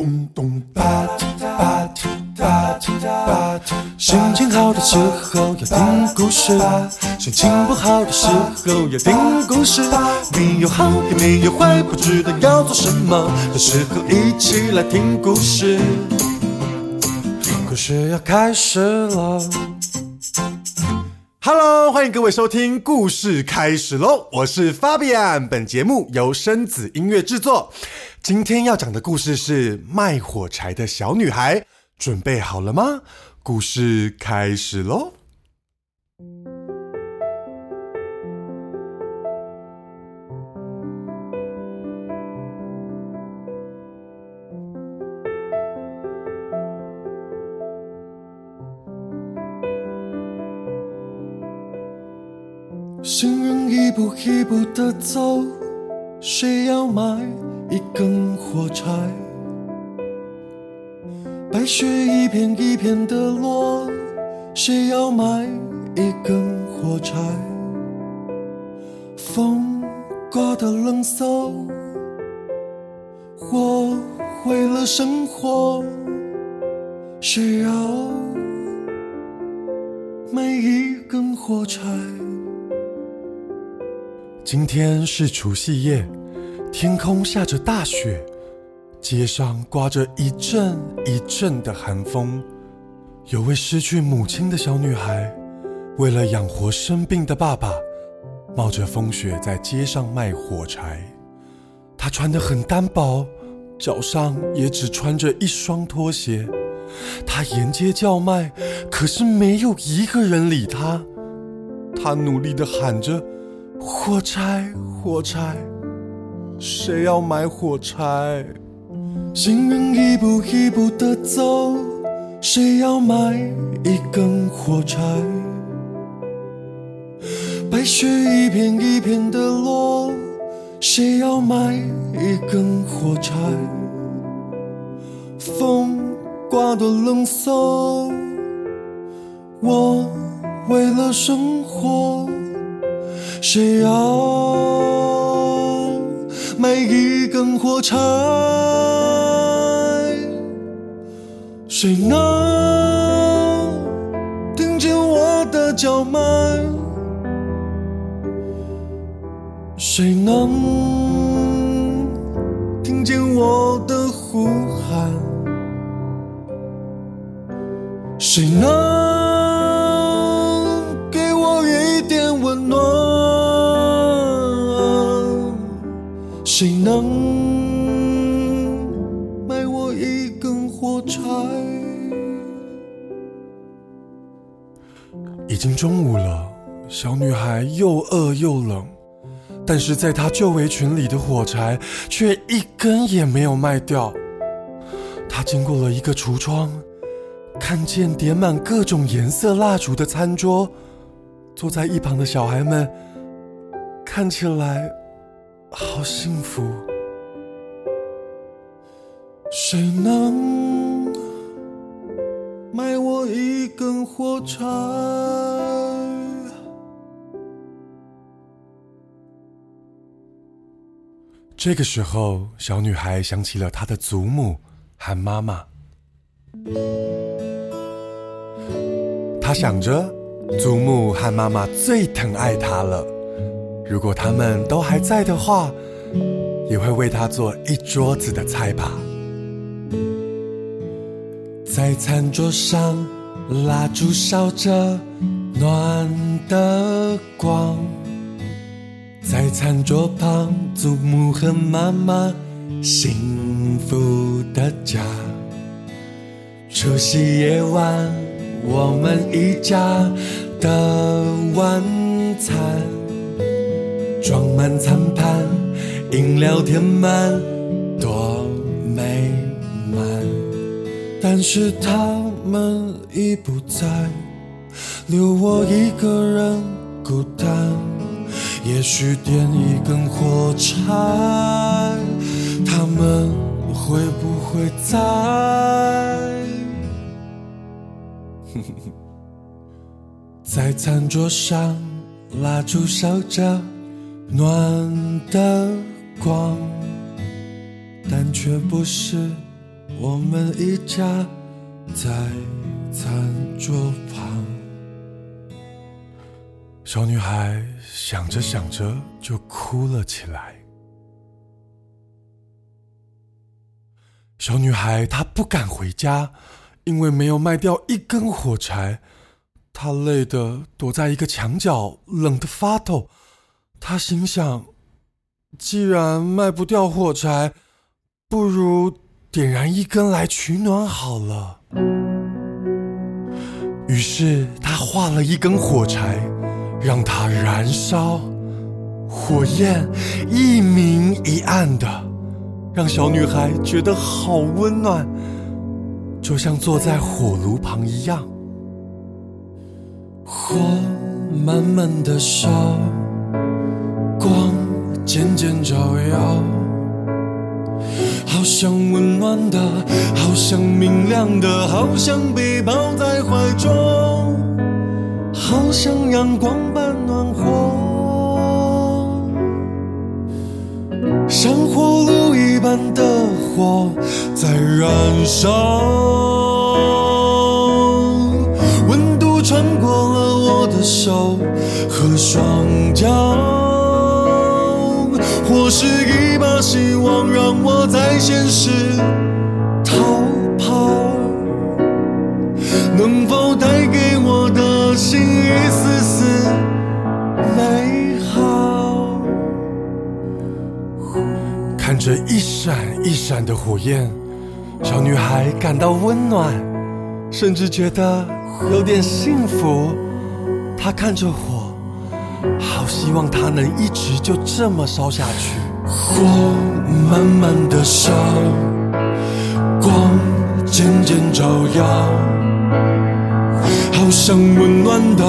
咚咚吧唧吧唧吧唧吧唧，心情好的时候要听故事，心情不好的时候要听故事。没有好也没有坏，不知道要做什么的时候，一起来听故事。故事要开始了。Hello，欢迎各位收听，故事开始喽！我是 Fabian，本节目由生子音乐制作。今天要讲的故事是卖火柴的小女孩，准备好了吗？故事开始喽！行人一步一步的走，谁要买一根火柴？白雪一片一片的落，谁要买一根火柴？风刮得冷飕，火毁了生活，谁要买一根火柴？今天是除夕夜，天空下着大雪，街上刮着一阵一阵的寒风。有位失去母亲的小女孩，为了养活生病的爸爸，冒着风雪在街上卖火柴。她穿得很单薄，脚上也只穿着一双拖鞋。她沿街叫卖，可是没有一个人理她。她努力地喊着。火柴，火柴，谁要买火柴？行人一步一步的走，谁要买一根火柴？白雪一片一片的落，谁要买一根火柴？风刮得冷飕，我为了生活。谁要买一根火柴？谁能听见我的叫卖？谁能听见我的呼喊？谁能？谁能卖我一根火柴？已经中午了，小女孩又饿又冷，但是在她旧围裙里的火柴却一根也没有卖掉。她经过了一个橱窗，看见点满各种颜色蜡烛的餐桌，坐在一旁的小孩们看起来。好幸福！谁能买我一根火柴？这个时候，小女孩想起了她的祖母和妈妈。她想着，祖母和妈妈最疼爱她了。如果他们都还在的话，也会为他做一桌子的菜吧。在餐桌上，蜡烛烧着暖的光。在餐桌旁，祖母和妈妈幸福的家。除夕夜晚，我们一家的晚餐。装满餐盘，饮料填满，多美满。但是他们已不在，留我一个人孤单。也许点一根火柴，他们会不会在？在餐桌上，蜡烛烧着。暖的光，但却不是我们一家在餐桌旁。小女孩想着想着就哭了起来。小女孩她不敢回家，因为没有卖掉一根火柴。她累得躲在一个墙角，冷得发抖。他心想：既然卖不掉火柴，不如点燃一根来取暖好了。于是他画了一根火柴，让它燃烧，火焰一明一暗的，让小女孩觉得好温暖，就像坐在火炉旁一样。火慢慢的烧，渐渐照耀，好像温暖的，好像明亮的，好像被抱在怀中，好像阳光般暖和，像火炉一般的火在燃烧。温度穿过了我的手和双脚，或是一把希望，让我在现实逃跑。能否带给我的心一丝丝美好？看着一闪一闪的火焰，小女孩感到温暖，甚至觉得有点幸福。她看着火，好希望它能一直就这么烧下去。火慢慢的烧，光渐渐照耀，好像温暖的，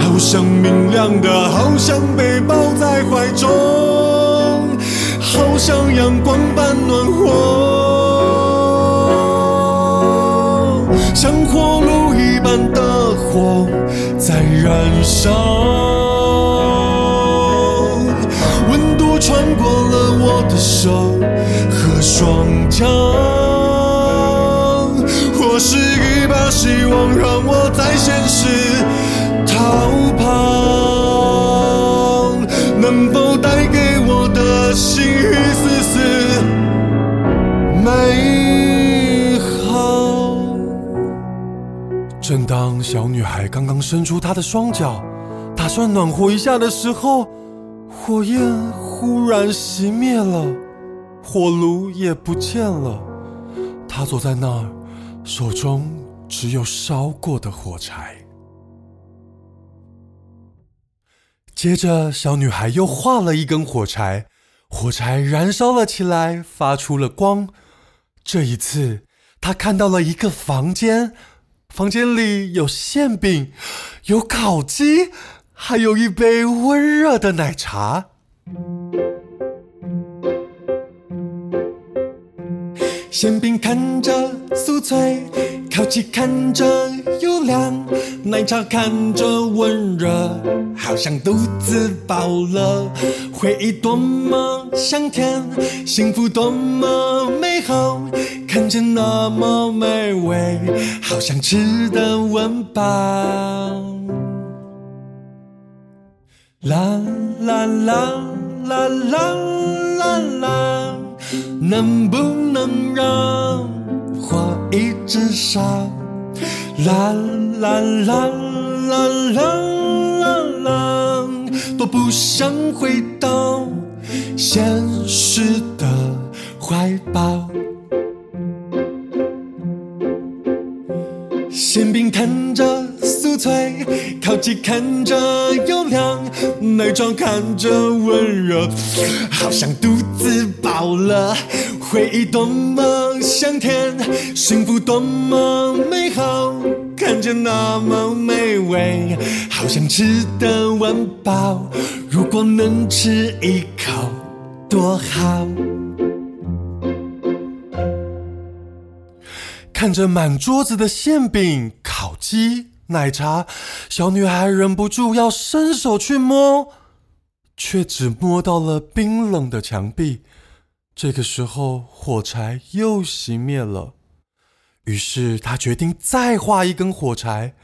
好像明亮的，好像被抱在怀中，好像阳光般暖和。像火炉一般的火在燃烧，穿过了我的手和双脚，或是一把希望让我在现实逃跑，能否带给我的心一丝丝美好？正当小女孩刚刚伸出她的双脚，打算暖和一下的时候，火焰忽然熄灭了，火炉也不见了。她坐在那儿，手中只有烧过的火柴。接着，小女孩又画了一根火柴，火柴燃烧了起来，发出了光。这一次，她看到了一个房间。房间里有馅饼，有烤鸡，还有一杯温热的奶茶。馅饼看着酥脆，烤鸡看着油亮，奶茶看着温热，好像肚子饱了。回忆多么香甜，幸福多么美好。看着那么美味，好想吃的温饱。啦啦啦啦啦啦啦，能不能让火一直烧？啦啦啦啦啦啦啦，多不想回到现实的怀抱。馅饼看着酥脆，烤鸡看着油亮，奶茶看着温热，好像肚子饱了。回忆多么香甜，幸福多么美好，看着那么美味，好想吃得温饱。如果能吃一口，多好。看着满桌子的馅饼、烤鸡、奶茶，小女孩忍不住要伸手去摸，却只摸到了冰冷的墙壁。这个时候，火柴又熄灭了。于是他决定再画一根火柴。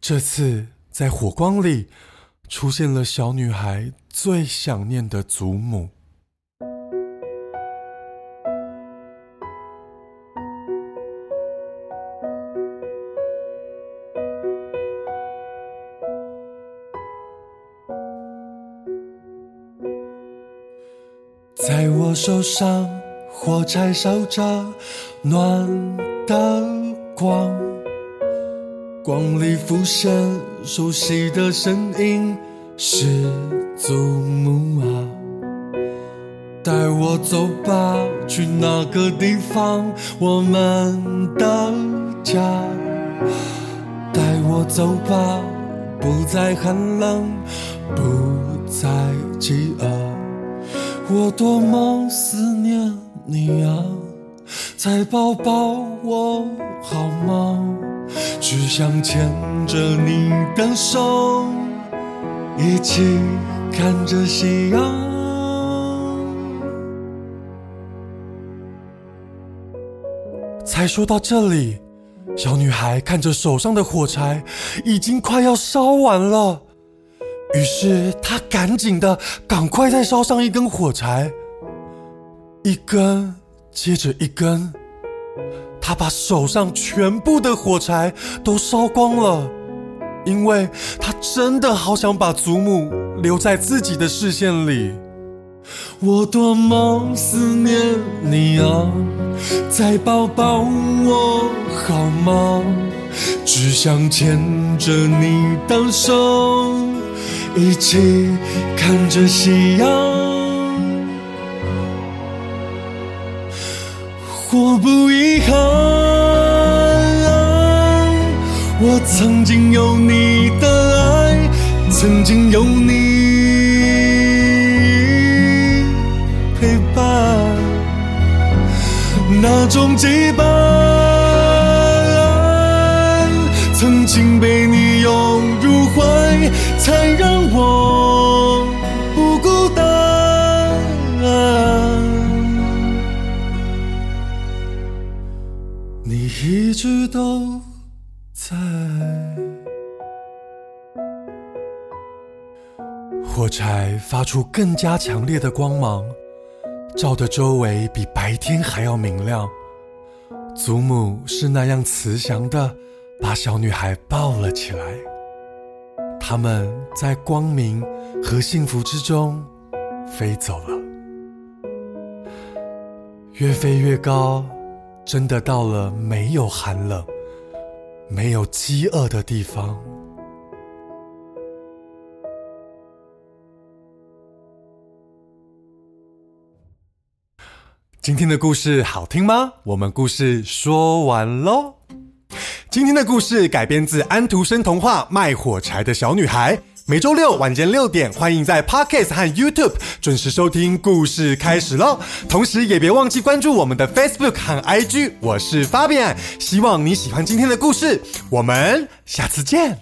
这次在火光里出现了小女孩最想念的祖母。我手上，火柴烧着暖的光，光里浮现熟悉的声音，是祖母啊，带我走吧，去那个地方，我们的家。带我走吧，不再寒冷，不再饥饿。我多么思念你啊！再抱抱我好吗？只想牵着你的手，一起看着夕阳。才说到这里，小女孩看着手上的火柴，已经快要烧完了。于是他赶紧的，赶快再烧上一根火柴，一根接着一根，他把手上全部的火柴都烧光了，因为他真的好想把祖母留在自己的视线里。我多么思念你啊，再抱抱我好吗？只想牵着你的手。一起看着夕阳，我不遗憾。我曾经有你的爱，曾经有你陪伴，那种羁绊，都在。火柴发出更加强烈的光芒，照得周围比白天还要明亮。祖母是那样慈祥的，把小女孩抱了起来。他们在光明和幸福之中飞走了，越飞越高，真的到了没有寒冷、没有饥饿的地方。今天的故事好听吗？我们故事说完喽。今天的故事改编自安徒生童话《卖火柴的小女孩》。每周六晚间六点，欢迎在 Podcast 和 YouTube 准时收听。故事开始喽！同时也别忘记关注我们的 Facebook 和 IG。我是 Fabian，希望你喜欢今天的故事。我们下次见。